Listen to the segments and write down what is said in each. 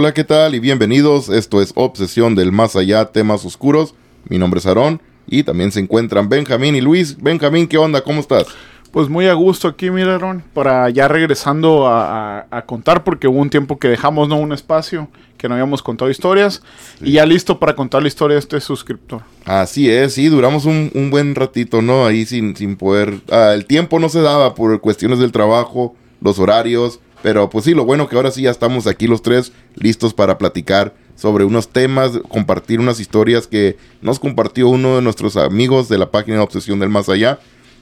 Hola, ¿qué tal? Y bienvenidos. Esto es Obsesión del Más Allá, temas oscuros. Mi nombre es Aarón y también se encuentran Benjamín y Luis. Benjamín, ¿qué onda? ¿Cómo estás? Pues muy a gusto aquí, mira, Aaron, para ya regresando a, a- a contar, porque hubo un tiempo que dejamos, ¿no? Un espacio que no habíamos contado historias. Y ya listo para contar la historia de este suscriptor. Así es, sí, duramos un, un buen ratito, ¿no? Ahí sin, sin poder... ah, el tiempo no se daba por cuestiones del trabajo, los horarios, pero pues sí, lo bueno que ahora sí ya estamos aquí los tres listos para platicar sobre unos temas, compartir unas historias que nos compartió uno de nuestros amigos de la página de Obsesión del Más Allá.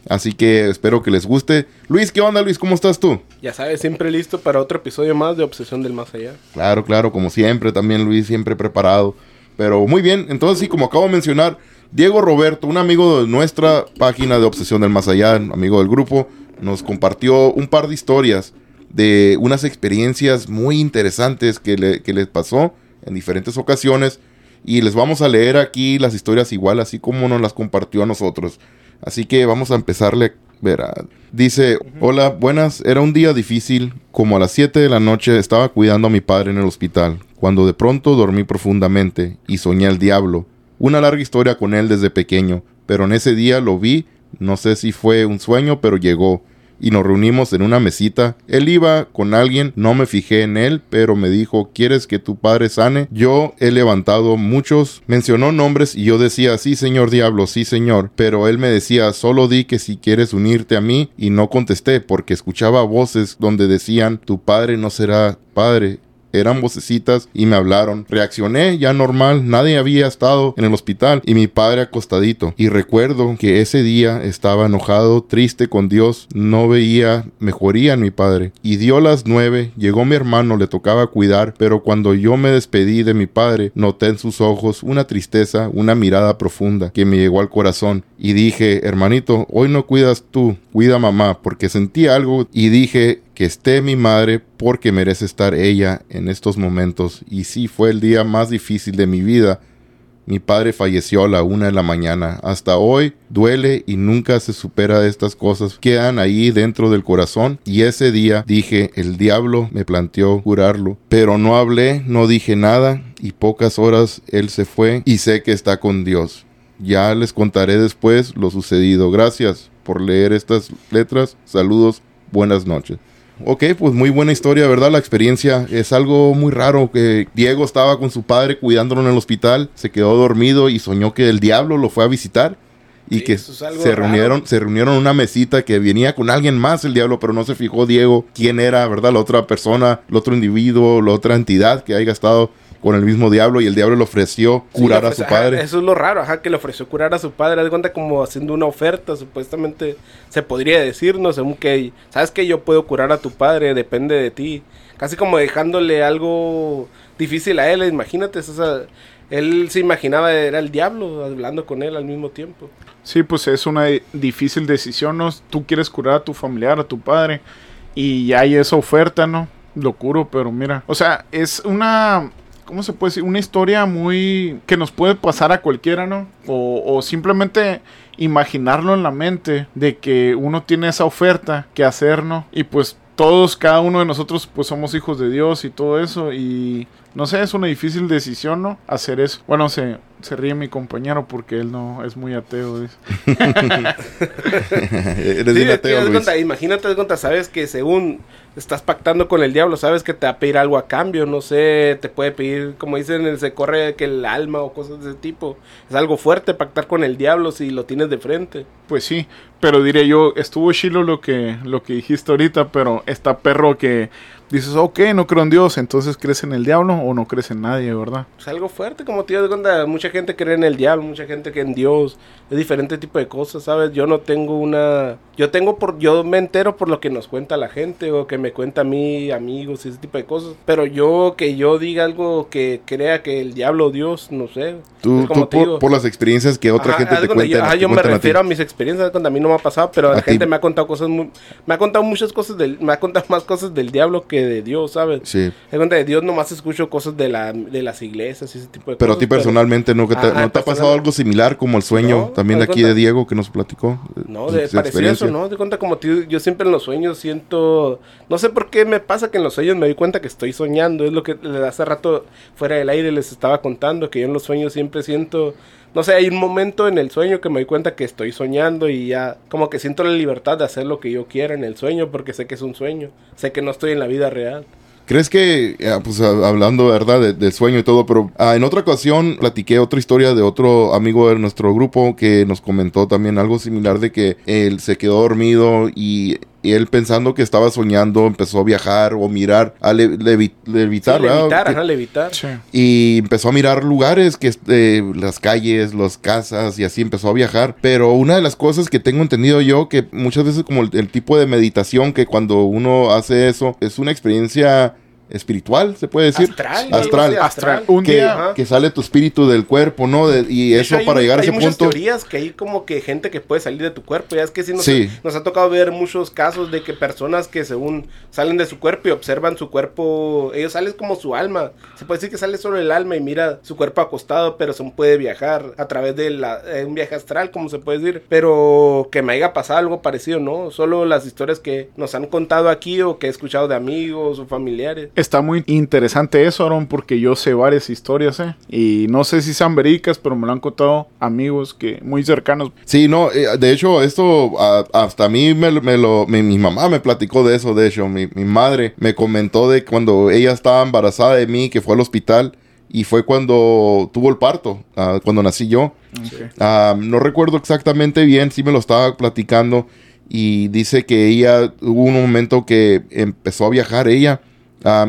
Así que espero que les guste. Luis, ¿qué onda, Luis? ¿Cómo estás tú? Ya sabes, siempre listo para otro episodio más de Obsesión del Más Allá. Claro, claro, como siempre, también Luis, siempre preparado. Pero muy bien, entonces sí, como acabo de mencionar, Diego Roberto, un amigo de nuestra página de Obsesión del Más Allá, amigo del grupo, nos compartió un par de historias de unas experiencias muy interesantes que le, que les pasó en diferentes ocasiones. Y les vamos a leer aquí las historias igual, así como nos las compartió a nosotros. Así que vamos a empezarle. Verá. Dice, hola, buenas. Era un día difícil. Como a las 7 de la noche estaba cuidando a mi padre en el hospital, cuando de pronto dormí profundamente y soñé al diablo. Una larga historia con él desde pequeño, pero en ese día lo vi, no sé si fue un sueño, pero llegó y nos reunimos en una mesita. Él iba con alguien, no me fijé en él, pero me dijo, ¿quieres que tu padre sane? Yo he levantado muchos, mencionó nombres y yo decía, sí señor diablo, sí señor, pero él me decía, solo di que si quieres unirte a mí y no contesté porque escuchaba voces donde decían, tu padre no será padre, eran vocecitas y me hablaron. Reaccioné ya normal, nadie había estado en el hospital y mi padre acostadito. Y recuerdo que ese día estaba enojado, triste con Dios, no veía mejoría en mi padre. Y dio las nueve, llegó mi hermano, le tocaba cuidar, pero cuando yo me despedí de mi padre, noté en sus ojos una tristeza, una mirada profunda que me llegó al corazón. Y dije, hermanito, hoy no cuidas tú, cuida mamá, porque sentí algo y dije, que esté mi madre porque merece estar ella en estos momentos. Y sí, fue el día más difícil de mi vida. Mi padre falleció a la una de la mañana. Hasta hoy duele y nunca se supera estas cosas. Quedan ahí dentro del corazón. Y ese día dije, el diablo me planteó curarlo. Pero no hablé, no dije nada. Y pocas horas él se fue y sé que está con Dios. Ya les contaré después lo sucedido. Gracias por leer estas letras. Saludos. Buenas noches. Ok, pues muy buena historia, ¿verdad? La experiencia es algo muy raro que Diego estaba con su padre cuidándolo en el hospital, se quedó dormido y soñó que el diablo lo fue a visitar y Sí, que es se raro. reunieron, se reunieron en una mesita que venía con alguien más el diablo, pero no se fijó Diego quién era, ¿verdad? La otra persona, el otro individuo, la otra entidad que haya estado con el mismo diablo y el diablo le ofreció curar Sí, a su ajá, padre. eso es lo raro, ajá, que le ofreció curar a su padre. Haz de cuenta como haciendo una oferta, supuestamente se podría decir, no según que, sabes que yo puedo curar a tu padre, depende de ti. Casi como dejándole algo difícil a él, imagínate, o sea, él se imaginaba era el diablo hablando con él al mismo tiempo. Sí, pues es una difícil decisión, ¿no? Tú quieres curar a tu familiar, a tu padre, y ya hay esa oferta, ¿no? Lo curo, pero mira. O sea, es una. ¿Cómo se puede decir? Una historia muy. que nos puede pasar a cualquiera, ¿no? O, o simplemente imaginarlo en la mente de que uno tiene esa oferta que hacer, ¿no? Y pues todos, cada uno de nosotros, pues somos hijos de Dios y todo eso. Y no sé, es una difícil decisión, ¿no? Hacer eso. Bueno, se, se ríe mi compañero porque él no es muy ateo. dice. Eres Sí, bien ateo, Luis. cuenta, imagínate, cuenta, sabes que según estás pactando con el diablo, sabes que te va a pedir algo a cambio, no sé, te puede pedir, como dicen, se corre que el alma o cosas de ese tipo. Es algo fuerte pactar con el diablo si lo tienes de frente. Pues sí, pero diré yo, estuvo chilo lo que, lo que dijiste ahorita, pero está perro que dices, ok, no creo en Dios, entonces crees en el diablo o no crees en nadie, ¿verdad? Es algo fuerte, como te das cuenta, mucha gente cree en el diablo, mucha gente cree en Dios, es diferente tipo de cosas, ¿sabes? Yo no tengo una... Yo tengo por... Yo me entero por lo que nos cuenta la gente o que me cuenta a mí, amigos y ese tipo de cosas. Pero yo, que yo diga algo que crea que el diablo o Dios, no sé. Tú, tú por, por las experiencias que otra Ajá, gente te cuenta. Yo, ajá, yo me cuentan a refiero a, mis experiencias, cuando a mí no me ha pasado, pero la ti. gente me ha contado cosas muy, me ha contado muchas cosas del, me ha contado más cosas del diablo que que de Dios, ¿sabes? Sí. De cuenta de Dios nomás escucho cosas de, la, de las iglesias y ese tipo de Pero a cosas. ti personalmente, ¿no, que te, Ajá, ¿no te ha pasado algo similar como el sueño No, también de aquí de Diego que nos platicó? No, de experiencia? eso, ¿no? De cuenta como tío, yo siempre en los sueños siento, no sé por qué me pasa que en los sueños me doy cuenta que estoy soñando, es lo que hace rato fuera del aire les estaba contando, que yo en los sueños siempre siento, no sé, hay un momento en el sueño que me doy cuenta que estoy soñando y ya como que siento la libertad de hacer lo que yo quiera en el sueño porque sé que es un sueño, sé que no estoy en la vida real. ¿Crees que, eh, pues hablando, ¿verdad?, de- del sueño y todo, pero ah, en otra ocasión platiqué otra historia de otro amigo de nuestro grupo que nos comentó también algo similar de que él se quedó dormido y, y él pensando que estaba soñando empezó a viajar o mirar, a le- levi- levitar, Sí, levitar, ajá, levitar. Sí. y empezó a mirar lugares, que eh, las calles, las casas y así empezó a viajar. Pero una de las cosas que tengo entendido yo, que muchas veces como el, el tipo de meditación que cuando uno hace eso, es una experiencia espiritual, se puede decir. Astral. Astral. Astral. Un que, día- que sale tu espíritu del cuerpo, ¿no? De- y De eso hay para llegar a hay ese muchas punto. teorías que hay como que gente que puede salir de tu cuerpo. Ya es que sí nos, Sí. nos ha tocado ver muchos casos de que personas que según salen de su cuerpo y observan su cuerpo, ellos salen como su alma. Se puede decir que sale solo el alma y mira su cuerpo acostado, pero se puede viajar a través de la, eh, un viaje astral, como se puede decir. Pero que me haya pasado algo parecido, ¿no? Solo las historias que nos han contado aquí o que he escuchado de amigos o familiares. Está muy interesante eso, Aaron, porque yo sé varias historias, ¿eh? Y no sé si sean verídicas, pero me lo han contado amigos que muy cercanos. Sí, no, eh, de hecho, esto a- hasta a mí me, lo- me lo, mi, mi mamá me platicó de eso, de hecho, mi, mi madre me comentó de cuando ella estaba embarazada de mí, que fue al hospital, y fue cuando tuvo el parto, ah, cuando nací yo. Ah, no recuerdo exactamente bien, sí me lo estaba platicando, y dice que ella, hubo un momento que empezó a viajar ella,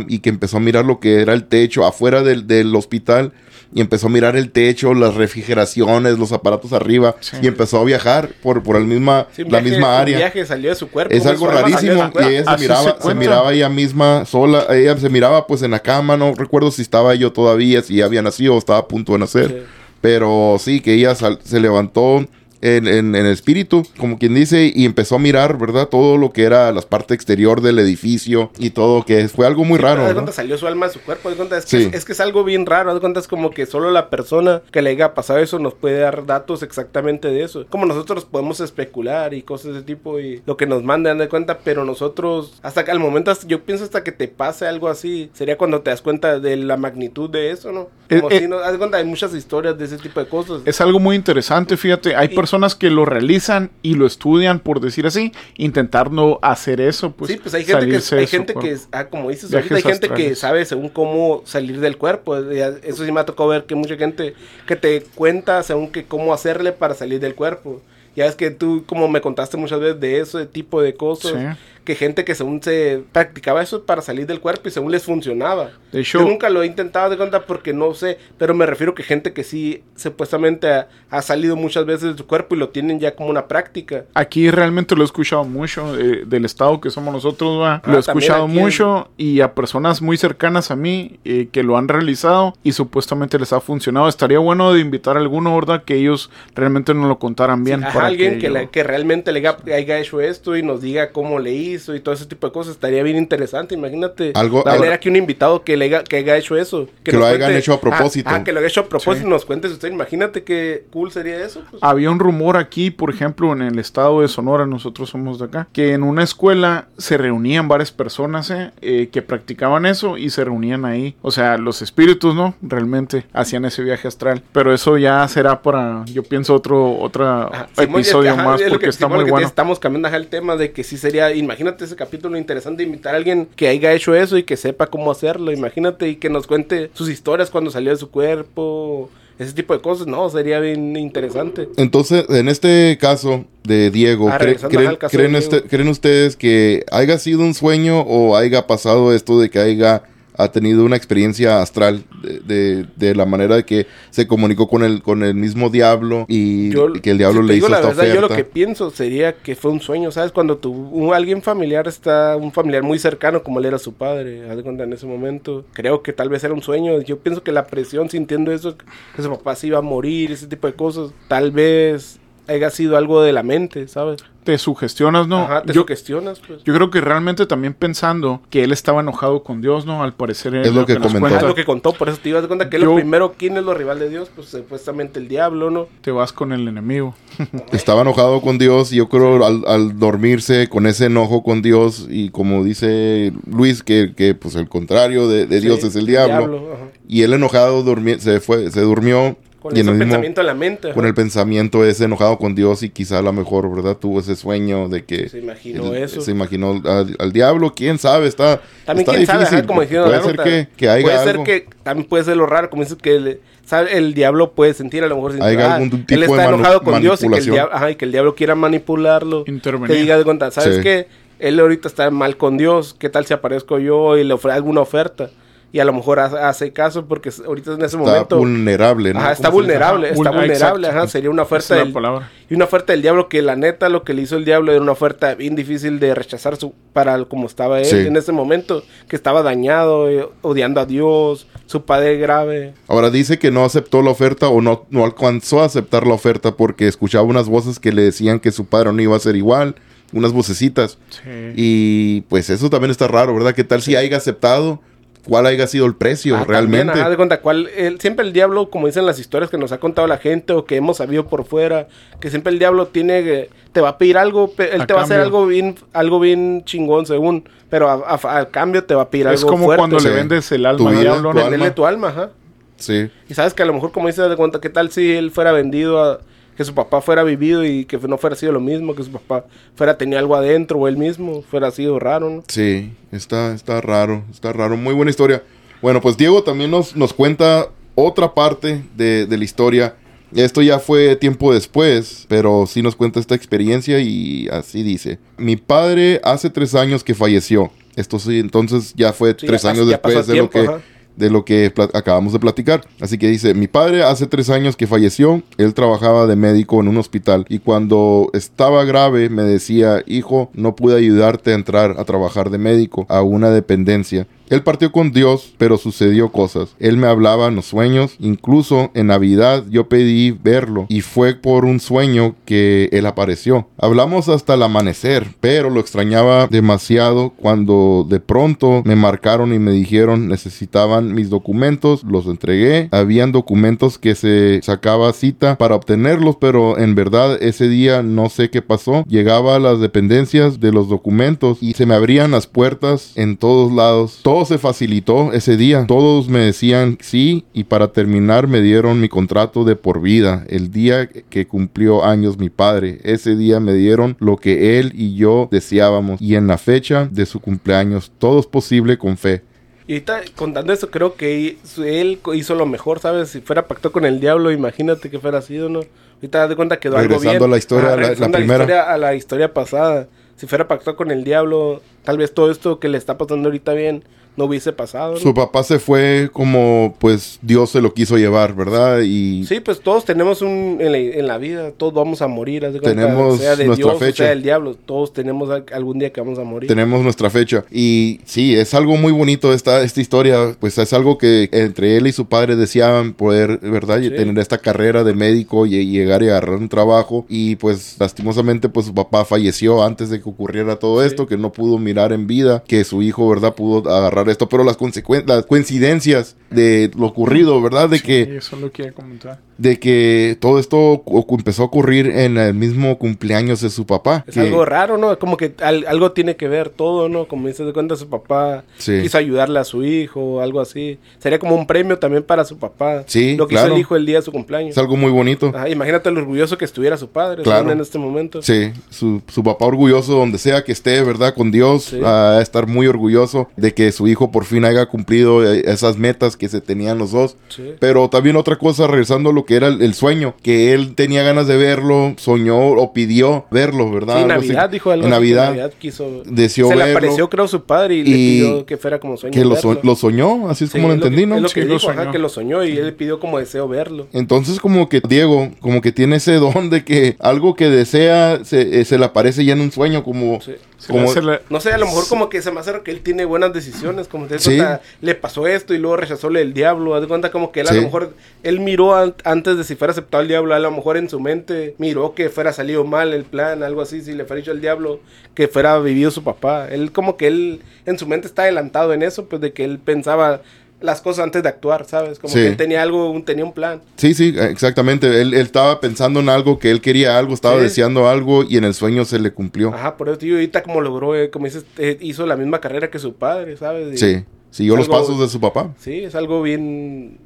y que empezó a mirar lo que era el techo afuera del, del hospital, y empezó a mirar el techo, las refrigeraciones, los aparatos arriba, Sí. y empezó a viajar por, por el misma, Sí, la viaje- misma un área. viaje salió de su cuerpo. Es algo rarísimo y ella se miraba, se miraba ella misma sola, ella se miraba pues en la cama, no recuerdo si estaba yo todavía, si ya había nacido o estaba a punto de nacer, Sí. pero sí que ella sal- se levantó en, en- en espíritu, como quien dice, y empezó a mirar, ¿verdad? Todo lo que era la parte exterior del edificio y todo, que fue algo muy Sí, raro. ¿no? cuenta salió su alma de su cuerpo. de cuenta, es, que Sí. es, es que es algo bien raro. haz de cuenta, es como que solo la persona que le haya pasado eso nos puede dar datos exactamente de eso. Como nosotros podemos especular y cosas de ese tipo y lo que nos mandan de cuenta, pero nosotros, hasta que al momento, hasta- yo pienso hasta que te pase algo así, sería cuando te das cuenta de la magnitud de eso, ¿no? Como Eh, si eh, no, haz de cuenta, hay muchas historias de ese tipo de cosas. Es algo muy interesante, fíjate. Hay Y- personas que lo realizan y lo estudian, por decir así, intentar no hacer eso, pues. sí, pues hay gente que, hay gente que, ah, como dices, ahorita hay gente que sabe según cómo salir del cuerpo. Eso sí me ha tocado ver que mucha gente que te cuenta según que cómo hacerle para salir del cuerpo. Ya es que tú, como me contaste muchas veces de ese tipo de cosas, Sí. Que gente que según se practicaba eso para salir del cuerpo y según les funcionaba. De hecho, Yo nunca lo he intentado de cuenta porque no sé, pero me refiero que gente que sí supuestamente ha, ha salido muchas veces de su cuerpo y lo tienen ya como una práctica. Aquí realmente lo he escuchado mucho eh, del estado que somos nosotros, ¿va? Ah, lo he escuchado aquí en- mucho y a personas muy cercanas a mí eh, que lo han realizado y supuestamente les ha funcionado. Estaría bueno de invitar a alguno, ¿verdad? Que ellos realmente nos lo contaran bien. Ajá, para alguien que, yo- le- que realmente le haya, haya hecho esto y nos diga cómo le hizo y todo ese tipo de cosas. Estaría bien interesante. Imagínate Algo- tener algo- aquí un invitado que, le haya, que haya hecho eso. Que lo hayan hecho a propósito. Ah, ah, que lo haya hecho a propósito Sí. y nos cuentes usted. Imagínate qué cool sería eso. pues. Había un rumor aquí, por ejemplo, en el estado de Sonora, nosotros somos de acá, que en una escuela se reunían varias personas eh, eh, que practicaban eso y se reunían ahí. O sea, los espíritus, ¿no? Realmente hacían ese viaje astral. Pero eso ya será para, yo pienso, otro, otro Ajá, Simón, episodio más porque que- está muy bueno. Estamos cambiando ajá, el tema de que sí sería, imagínate ese capítulo interesante, invitar a alguien que haya hecho eso y que sepa cómo hacerlo, imagínate y que nos cuente sus historias cuando salió de su cuerpo, ese tipo de cosas, no, sería bien interesante. Entonces, en este caso de Diego, Ah, ¿cree- regresando creen, al caso de creen Diego. usted- creen ustedes que haya sido un sueño o haya pasado esto de que haya ha tenido una experiencia astral de, de- de la manera de que se comunicó con el, con el mismo diablo y, Yo- que el diablo si le hizo la esta verdad, oferta? Yo lo que pienso sería que fue un sueño, ¿sabes? Cuando tu, un- alguien familiar está, un familiar muy cercano como él era su padre, haz de cuenta en ese momento, creo que tal vez era un sueño. Yo pienso que la presión sintiendo eso, que su papá se iba a morir, ese tipo de cosas, tal vez haya sido algo de la mente, ¿sabes? Te sugestionas, ¿no? Ajá, te yo, sugestionas, pues. yo creo que realmente también pensando que él estaba enojado con Dios, ¿no? Al parecer Es lo que comentó. Cuenta, es lo que contó, por eso te ibas a dar cuenta que Yo- lo primero, ¿quién es lo rival de Dios? Pues supuestamente el diablo, ¿no? te vas con el enemigo. Estaba enojado con Dios y yo creo al, al dormirse con ese enojo con Dios y como dice Luis que, que, pues el contrario de, de Dios Sí, es el diablo, ajá. y él enojado durmi- se fue se durmió Con y en ese el mismo pensamiento en la mente. con ajá. el pensamiento ese enojado con Dios y quizá a lo mejor verdad tuvo ese sueño de que Se imaginó él- eso. se imaginó al, al diablo quién sabe está También está quién sabe, difícil. ajá, como dijeron puede ser que, que haya puede algo. ser que también puede ser lo raro, como dices que le- sabe, el diablo puede sentir a lo mejor sentir, ah, algún tipo él de está manu- enojado con Dios y que, el diablo, ajá, y que el diablo quiera manipularlo. Intervenir. Que diga de cuenta, ¿sabes Sí. qué? Él ahorita está mal con Dios, ¿qué tal si aparezco yo y le ofrezco alguna oferta? Y a lo mejor hace, caso porque ahorita en ese está momento... vulnerable ¿no? Ajá, está vulnerable, está vul- vulnerable, exacto. ajá, sería una oferta del, palabra. y una oferta del diablo que la neta lo que le hizo el diablo era una oferta bien difícil de rechazar su, para como estaba él Sí. en ese momento, que estaba dañado, eh, odiando a Dios, su padre grave. Ahora dice que no aceptó la oferta o no, no alcanzó a aceptar la oferta porque escuchaba unas voces que le decían que su padre no iba a ser igual, unas vocecitas. Sí. Y pues eso también está raro, ¿verdad? ¿Qué tal si haya aceptado? ¿Cuál haya sido el precio Ah, realmente? también, ajá, de cuenta, cuál, el- siempre el diablo, como dicen las historias que nos ha contado la gente o que hemos sabido por fuera, que siempre el diablo tiene, que- te va a pedir algo, pe- él A te va a hacer algo bien, algo bien chingón según, pero a- a- al cambio te va a pedir Es algo como fuerte. cuando Sí. le vendes el alma al diablo, tu ¿no? alma. Venderle tu alma, ajá. Sí. Y sabes que a lo mejor, como dices, de cuenta, ¿qué tal si él fuera vendido a que su papá fuera vivido y que no fuera sido lo mismo, que su papá fuera tenía algo adentro o él mismo fuera sido raro, ¿no? Sí, está, está raro, está raro. Muy buena historia. Bueno, pues Diego también nos, nos cuenta otra parte de, de la historia. Esto ya fue tiempo después, pero sí nos cuenta esta experiencia y así dice. Mi padre hace tres años que falleció. Esto sí, entonces ya fue Sí, tres ya años ya después de lo que ajá. De lo que acabamos de platicar. Así que dice, mi padre hace tres años que falleció, él trabajaba de médico en un hospital y cuando estaba grave me decía, hijo, no pude ayudarte a entrar a trabajar de médico a una dependencia. Él partió con Dios, pero sucedió cosas. Él me hablaba en los sueños, incluso en Navidad yo pedí verlo y fue por un sueño que él apareció. Hablamos hasta el amanecer, pero lo extrañaba demasiado cuando de pronto me marcaron y me dijeron necesitaban mis documentos, los entregué. Habían documentos que se sacaba cita para obtenerlos, pero en verdad ese día no sé qué pasó. Llegaba a las dependencias de los documentos y se me abrían las puertas en todos lados. Se facilitó ese día. Todos me decían sí y para terminar me dieron mi contrato de por vida. El día que cumplió años mi padre. Ese día me dieron lo que él y yo deseábamos y en la fecha de su cumpleaños. Todo es posible con fe. Y ahorita contando eso, creo que él hizo lo mejor, ¿sabes? Si fuera pactó con el diablo, imagínate que fuera sido, ¿no? Ahorita das de cuenta quedó algo bien. Regresando a la historia, la- la regresando a primera. historia- a la historia pasada. Si fuera pactó con el diablo, tal vez todo esto que le está pasando ahorita bien no hubiese pasado. ¿no? Su papá se fue como pues Dios se lo quiso llevar, ¿verdad? Y Sí, pues todos tenemos un en la, en la vida, todos vamos a morir, cuenta, Tenemos sea de nuestra Dios fecha. sea del diablo, todos tenemos al- algún día que vamos a morir. tenemos nuestra fecha. Y sí, es algo muy bonito esta, esta historia. Pues es algo que entre él y su padre deseaban poder, ¿verdad? Y Sí. tener esta carrera de médico y, y llegar y agarrar un trabajo. Y pues lastimosamente pues su papá falleció antes de que ocurriera todo Sí. esto, que no pudo mirar en vida que su hijo, ¿verdad? Pudo agarrar esto. Pero las, las coincidencias de lo ocurrido, ¿verdad? De Sí, que eso lo quiero comentar. De que todo esto empezó a ocurrir en el mismo cumpleaños de su papá. Es que- algo raro, ¿no? Como que al- algo tiene que ver todo, ¿no? Como dices de cuenta su papá Sí. quiso ayudarle a su hijo algo así. Sería como un premio también para su papá. Sí, Lo que claro. hizo el hijo el día de su cumpleaños. Es algo muy bonito. Ajá, imagínate lo orgulloso que estuviera su padre Claro. en este momento. Sí, su, su papá orgulloso donde sea que esté, ¿verdad? Con Dios, Sí. a estar muy orgulloso de que su hijo por fin haya cumplido eh, esas metas que se tenían los dos. Sí. Pero también otra cosa, regresando a lo que era el, el sueño, que él tenía ganas de verlo, soñó o pidió verlo, ¿verdad? Sí, en así. Navidad dijo algo. En que Navidad, quiso. deseó Se le verlo. apareció, creo, su padre y, le pidió que fuera como sueño. que lo, so- lo soñó, así es Sí, como lo entendí, ¿no? Es lo Sí, que lo dijo, ajá, soñó. que lo soñó y él le pidió como deseo verlo. Entonces como que Diego, como que tiene ese don de que algo que desea se, eh, se le aparece ya en un sueño, como, Sí. Se le Como- hace la- No sé, a lo mejor como que se me hace que él tiene buenas decisiones, como te Sí. le pasó esto y luego rechazó el diablo, haz de cuenta como que él a Sí. lo mejor, él miró an- antes de si fuera aceptado el diablo, a lo mejor en su mente miró que fuera salido mal el plan, algo así, si le fuera dicho al diablo que fuera vivido su papá, él como que él en su mente está adelantado en eso, pues de que él pensaba las cosas antes de actuar, ¿sabes? Como Sí. que él tenía algo, un, tenía un plan. Sí, sí, exactamente. Él, él estaba pensando en algo, que él quería algo, estaba Sí. deseando algo y en el sueño se le cumplió. Ajá, por eso tío, ahorita como logró, eh, como dices, eh, hizo la misma carrera que su padre, ¿sabes? Y- Sí, siguió los algo- pasos de su papá. Sí, es algo bien,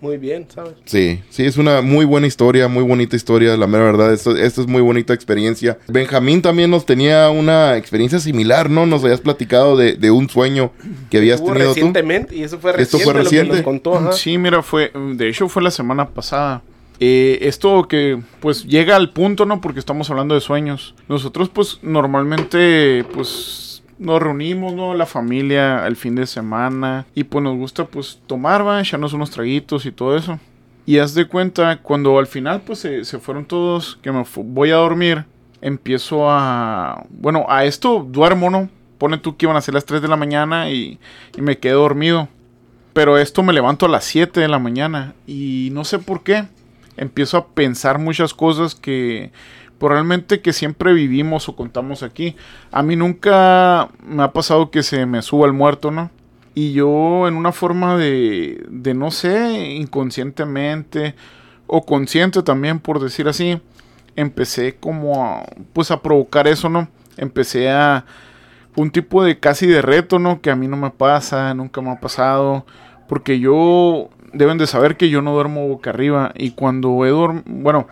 muy bien, ¿sabes? Sí, sí, es una muy buena historia, muy bonita historia, la mera verdad. Esto, esto es muy bonita experiencia. Benjamín también nos tenía una experiencia similar, ¿no? Nos habías platicado de, de un sueño que habías Hubo tenido tú. recientemente, y eso fue ¿Esto reciente, fue lo que reciente? nos contó, ajá. Sí, mira, fue, de hecho fue la semana pasada. Eh, esto que pues llega al punto, ¿no? Porque estamos hablando de sueños. Nosotros pues normalmente pues nos reunimos, ¿no? La familia el fin de semana y pues nos gusta pues tomar, va, echarnos unos traguitos y todo eso. Y haz de cuenta, cuando al final pues se, se fueron todos, que me voy a dormir, empiezo a... Bueno, a esto duermo, ¿no? Pone tú que iban a ser las 3 de la mañana y, y me quedé dormido. Pero esto me levanto a las 7 de la mañana y no sé por qué. Empiezo a pensar muchas cosas que probablemente que siempre vivimos o contamos aquí. A mí nunca me ha pasado que se me suba el muerto, ¿no? Y yo en una forma de, de no sé, inconscientemente o consciente también, por decir así, empecé como a, pues a provocar eso, ¿no? Empecé a un tipo de casi de reto, ¿no? Que a mí no me pasa, nunca me ha pasado, porque yo deben de saber que yo no duermo boca arriba y cuando he dormido, bueno,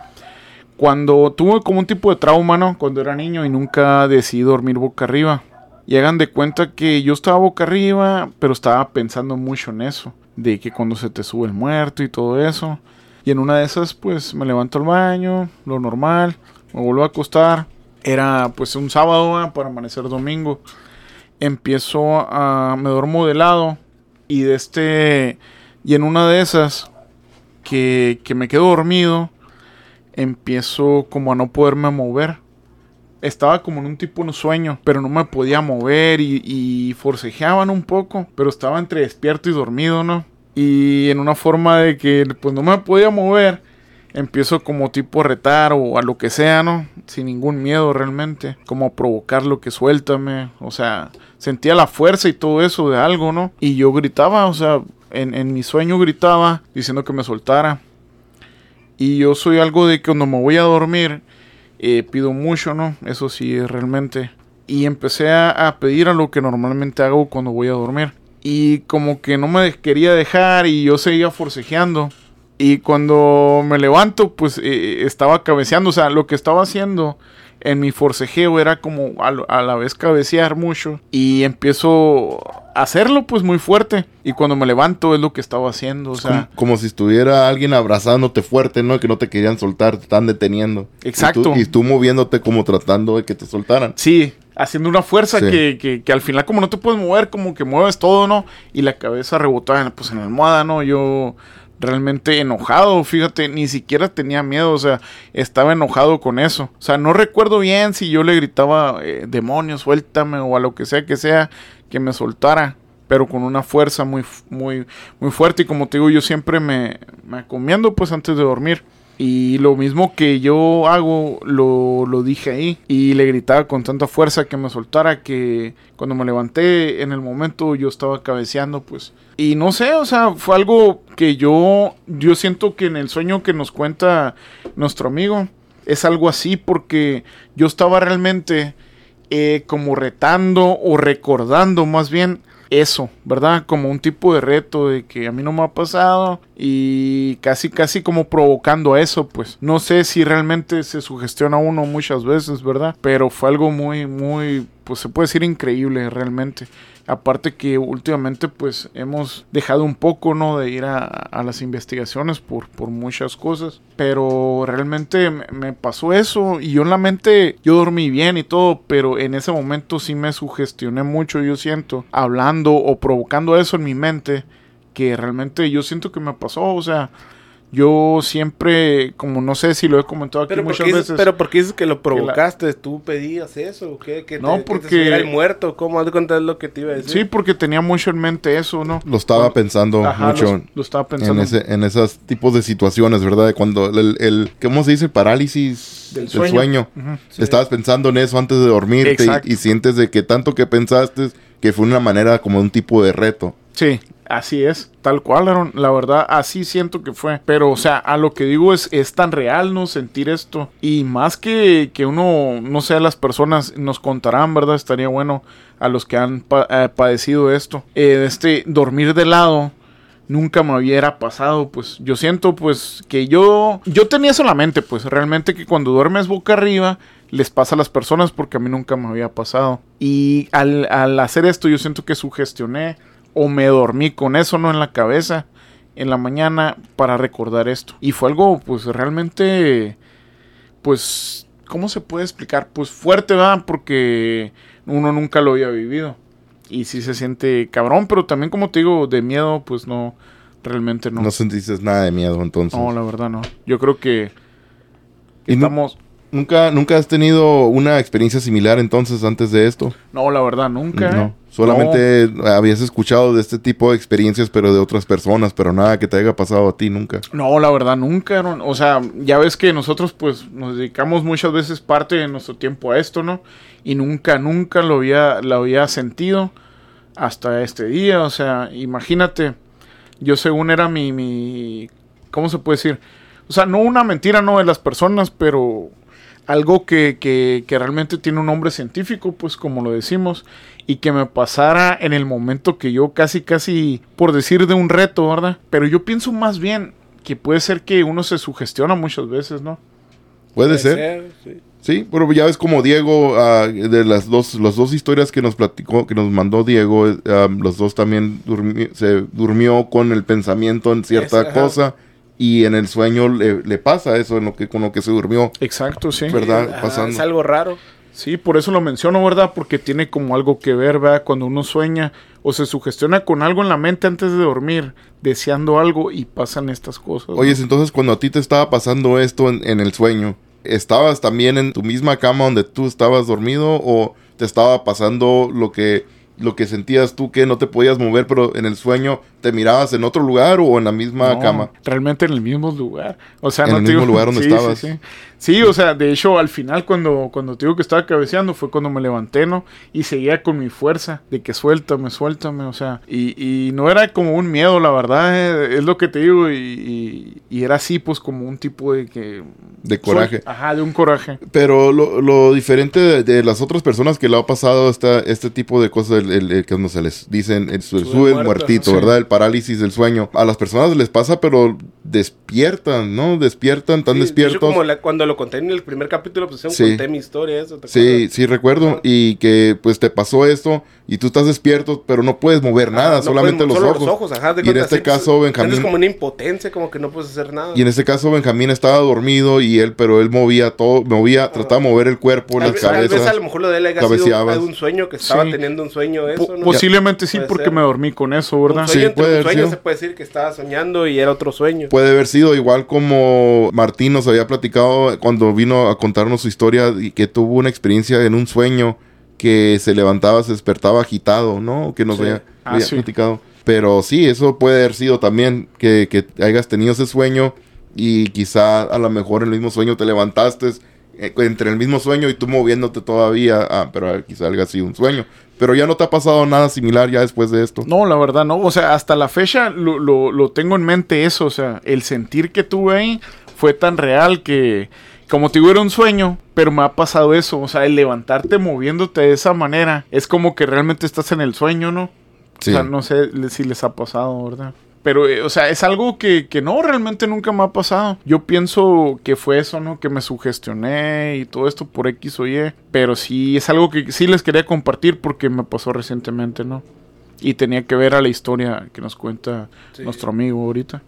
cuando tuve como un tipo de trauma, ¿no? Cuando era niño y nunca decidí dormir boca arriba. Y hagan de cuenta que yo estaba boca arriba, pero estaba pensando mucho en eso. De que cuando se te sube el muerto y todo eso. Y en una de esas, pues me levanto al baño, lo normal, me vuelvo a acostar. Era pues un sábado ¿va? para amanecer domingo. Empiezo a. me duermo de lado. Y de este. Y en una de esas, que, que me quedo dormido, empiezo como a no poderme mover estaba como en un tipo de sueño, pero no me podía mover y, y forcejeaban un poco, pero estaba entre despierto y dormido, ¿no? Y en una forma de que pues no me podía mover, empiezo como tipo a retar o a lo que sea, ¿no? Sin ningún miedo realmente, como a provocar lo que suéltame, o sea, sentía la fuerza y todo eso de algo, ¿no? Y yo gritaba, o sea, en, en mi sueño gritaba diciendo que me soltara. Y yo soy algo de que cuando me voy a dormir, eh, pido mucho, ¿no? Eso sí, realmente. Y empecé a, a pedir a lo que normalmente hago cuando voy a dormir. Y como que no me quería dejar y yo seguía forcejeando. Y cuando me levanto, pues eh, estaba cabeceando. O sea, lo que estaba haciendo en mi forcejeo era como a, a la vez cabecear mucho. Y empiezo a hacerlo pues muy fuerte. Y cuando me levanto es lo que estaba haciendo. O sea, como, como si estuviera alguien abrazándote fuerte, ¿no? Que no te querían soltar, te están deteniendo. Exacto. Y tú, y tú moviéndote como tratando de que te soltaran. Sí, haciendo una fuerza Sí. que, que, que al final como no te puedes mover, como que mueves todo, ¿no? Y la cabeza rebotaba en, pues, en la almohada, ¿no? Yo realmente enojado, fíjate, ni siquiera tenía miedo, o sea, estaba enojado con eso. O sea, no recuerdo bien si yo le gritaba, eh, demonio, suéltame, o a lo que sea que sea, que me soltara. Pero con una fuerza muy, muy, muy fuerte. Y como te digo, yo siempre me, me acomiendo pues antes de dormir. Y lo mismo que yo hago, lo, lo dije ahí. Y le gritaba con tanta fuerza que me soltara que cuando me levanté en el momento yo estaba cabeceando, pues. Y no sé, o sea, fue algo que yo, yo siento que en el sueño que nos cuenta nuestro amigo es algo así porque yo estaba realmente eh, como retando o recordando más bien eso, ¿verdad? Como un tipo de reto de que a mí no me ha pasado y casi, casi como provocando eso, pues. No sé si realmente se sugestiona uno muchas veces, ¿verdad? Pero fue algo muy, muy, pues se puede decir increíble realmente. Aparte que últimamente pues hemos dejado un poco, ¿no? De ir a, las investigaciones por, por muchas cosas. Pero realmente me, me pasó eso y yo en la mente, yo dormí bien y todo, pero en ese momento sí me sugestioné mucho, yo siento, hablando o provocando eso en mi mente, que realmente yo siento que me pasó, o sea, yo siempre, como no sé si lo he comentado aquí Pero ¿por, muchas dices, veces. pero ¿por qué dices que lo provocaste? ¿Tú pedías eso? ¿o ¿Qué? ¿Que No, te, que porque- te subiera el muerto? ¿Cómo? Haz de cuenta es lo que te iba a decir. sí, porque tenía mucho en mente eso, ¿no? Lo estaba pensando Ajá, mucho lo, lo estaba pensando. en, ese, en esos tipos de situaciones, ¿verdad? De cuando el, el ¿cómo se dice? Parálisis Del del sueño. Estabas pensando en eso antes de dormirte y- y, sientes de que tanto que pensaste que fue una manera como un tipo de reto. Sí, así es, tal cual, Aaron. La verdad, así siento que fue. Pero, o sea, a lo que digo es, es tan real, ¿no? Sentir esto. Y más que, que uno, no sé, las personas nos contarán, ¿verdad? Estaría bueno a los que han eh, padecido esto. Eh, este, dormir de lado. Nunca me hubiera pasado, pues yo siento pues que yo yo tenía solamente pues realmente que cuando duermes boca arriba les pasa a las personas porque a mí nunca me había pasado. Y al, al hacer esto yo siento que sugestioné o me dormí con eso no en la cabeza en la mañana para recordar esto. Y fue algo pues realmente pues ¿cómo se puede explicar? Pues fuerte, ¿verdad? Porque uno nunca lo había vivido. Y sí se siente cabrón, pero también como te digo, de miedo pues no realmente no. No, sentiste nada de miedo entonces. No, la verdad no. Yo creo que ¿Y estamos ¿Nunca, ¿Nunca has tenido una experiencia similar entonces antes de esto? no, la verdad nunca. No. Solamente habías escuchado de este tipo de experiencias, pero de otras personas, pero nada que te haya pasado a ti nunca. No, la verdad, nunca. O sea, ya ves que nosotros pues nos dedicamos muchas veces parte de nuestro tiempo a esto, ¿no? Y nunca, nunca lo había, lo había sentido hasta este día. O sea, imagínate, yo según era mi, mi, ¿cómo se puede decir? O sea, no una mentira, no de las personas, pero algo que, que, que realmente tiene un nombre científico, pues como lo decimos, y que me pasara en el momento que yo casi, casi, por decir de un reto, ¿verdad? Pero yo pienso más bien que puede ser que uno se sugestiona muchas veces, ¿no? Puede ser. sí. Sí, pero ya ves como Diego, ah, de las dos, las dos historias que nos platicó, que nos mandó Diego, eh, ah, los dos también durmi- se durmió con el pensamiento en cierta ajá. Y en el sueño le, le pasa eso, en lo que, con lo que se durmió. Exacto, sí. ¿Verdad? Ajá, Pasando. Es algo raro. Sí, por eso lo menciono, ¿verdad? Porque tiene como algo que ver, ¿verdad? Cuando uno sueña o se sugestiona con algo en la mente antes de dormir, deseando algo y pasan estas cosas. ¿no? Oye, entonces cuando a ti te estaba pasando esto en, en el sueño, ¿estabas también en tu misma cama donde tú estabas dormido o te estaba pasando lo que lo que sentías tú que no te podías mover, pero en el sueño te mirabas en otro lugar o en la misma No, cama? Realmente en el mismo lugar. O sea, En no el te mismo digo- lugar donde sí, estabas. Sí, sí. Sí, o sea, de hecho, al final, cuando, cuando te digo que estaba cabeceando, fue cuando me levanté, ¿no? Y seguía con mi fuerza de que suéltame, suéltame, o sea. Y, y no era como un miedo, la verdad, eh, es lo que te digo. Y, y- y era así, pues, como un tipo de que. De coraje. Suel- Ajá, de un coraje. Pero lo, lo diferente de, de las otras personas que le ha pasado esta, este tipo de cosas, el, el- el que cuando se les dicen, el, su- Sube sube el muertito. ¿verdad? El parálisis del sueño. A las personas les pasa, pero despiertan, ¿no? Despiertan, tan Sí, de hecho, despiertos. como la- cuando lo conté en el primer capítulo, pues Sí. conté mi historia, eso. ¿te Sí, sí recuerdo. Ajá. Y que pues te pasó esto y tú estás despierto, pero no puedes mover nada, Ah, no solamente puedes- los, solo ojos. ajá, de Y en cuenta, este sí, caso, Benjamín- sientes como una impotencia, como que no puedes hacer nada. Y en este caso Benjamín estaba dormido y él, pero él movía todo, movía, trataba de mover el cuerpo, Tal las vez, tal vez cabezas. a lo mejor lo de él haya sido cabeceabas. un sueño, que estaba Sí. teniendo un sueño eso, Po- ¿no? posiblemente sí, porque ser. me dormí con eso, ¿verdad? Un sueño Sí, entre puede un sueño se puede decir que estaba soñando y era otro sueño. Puede haber sido igual como Martín nos había platicado cuando vino a contarnos su historia y que tuvo una experiencia en un sueño que se levantaba, se despertaba agitado, ¿no? Que nos Sí. había, Ah, había sí. platicado. Pero sí, eso puede haber sido también que, que hayas tenido ese sueño y quizá a lo mejor en el mismo sueño te levantaste eh, entre el mismo sueño y tú moviéndote todavía. Ah, pero quizá haya sido un sueño. Pero ya no te ha pasado nada similar ya después de esto. No, la verdad no. O sea, hasta la fecha lo, lo- lo tengo en mente eso. O sea, el sentir que tuve ahí fue tan real que, como te digo, era un sueño, pero me ha pasado eso. O sea, el levantarte moviéndote de esa manera es como que realmente estás en el sueño, ¿no? Sí. O sea, no sé si les ha pasado, ¿verdad? Pero, eh, o sea, es algo que, que no, realmente nunca me ha pasado. Yo pienso que fue eso, ¿no? Que me sugestioné y todo esto por X o Y. Pero sí, es algo que sí les quería compartir porque me pasó recientemente, ¿no? Y tenía que ver a la historia que nos cuenta Sí. nuestro amigo ahorita.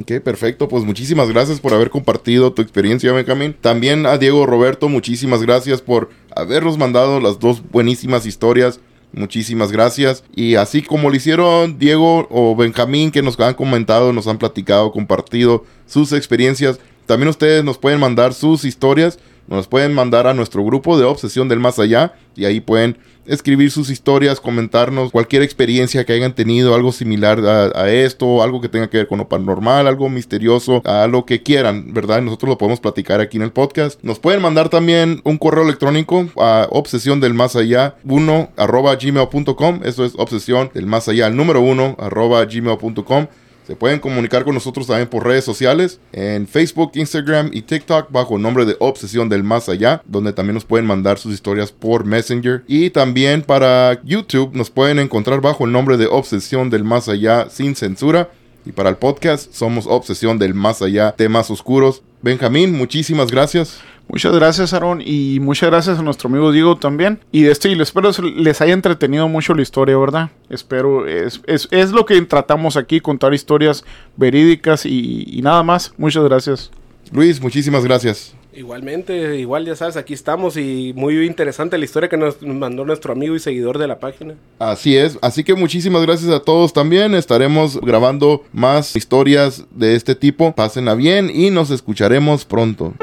Ok, perfecto. Pues muchísimas gracias por haber compartido tu experiencia, Benjamín. También a Diego Roberto, muchísimas gracias por habernos mandado las dos buenísimas historias Muchísimas gracias. Y así como lo hicieron Diego o Benjamín, que nos han comentado, nos han platicado, compartido sus experiencias, también ustedes nos pueden mandar sus historias nos pueden mandar a nuestro grupo de Obsesión del Más Allá y ahí pueden escribir sus historias, comentarnos cualquier experiencia que hayan tenido, algo similar a, esto, algo que tenga que ver con lo paranormal, algo misterioso, a lo que quieran, ¿verdad? Nosotros lo podemos platicar aquí en el podcast. Nos pueden mandar también un correo electrónico a obsesión del más allá 1 arroba gmail.com. Eso es obsesión del más allá, el número 1 arroba gmail.com. Se pueden comunicar con nosotros también por redes sociales, en Facebook, Instagram y TikTok bajo el nombre de Obsesión del Más Allá, donde también nos pueden mandar sus historias por Messenger. Y también para YouTube nos pueden encontrar bajo el nombre de Obsesión del Más Allá sin censura. Y para el podcast somos Obsesión del Más Allá, temas oscuros. Benjamín, muchísimas gracias. Muchas gracias, Aaron, y muchas gracias a nuestro amigo Diego también. Y de este, y espero les haya entretenido mucho la historia, ¿verdad? Espero, es, es, lo que tratamos aquí, contar historias verídicas y, nada más. Muchas gracias. Luis, muchísimas gracias. Igualmente, igual ya sabes, aquí estamos y muy interesante la historia que nos mandó nuestro amigo y seguidor de la página. Así es, así que muchísimas gracias a todos también. Estaremos grabando más historias de este tipo. Pásenla bien y nos escucharemos pronto.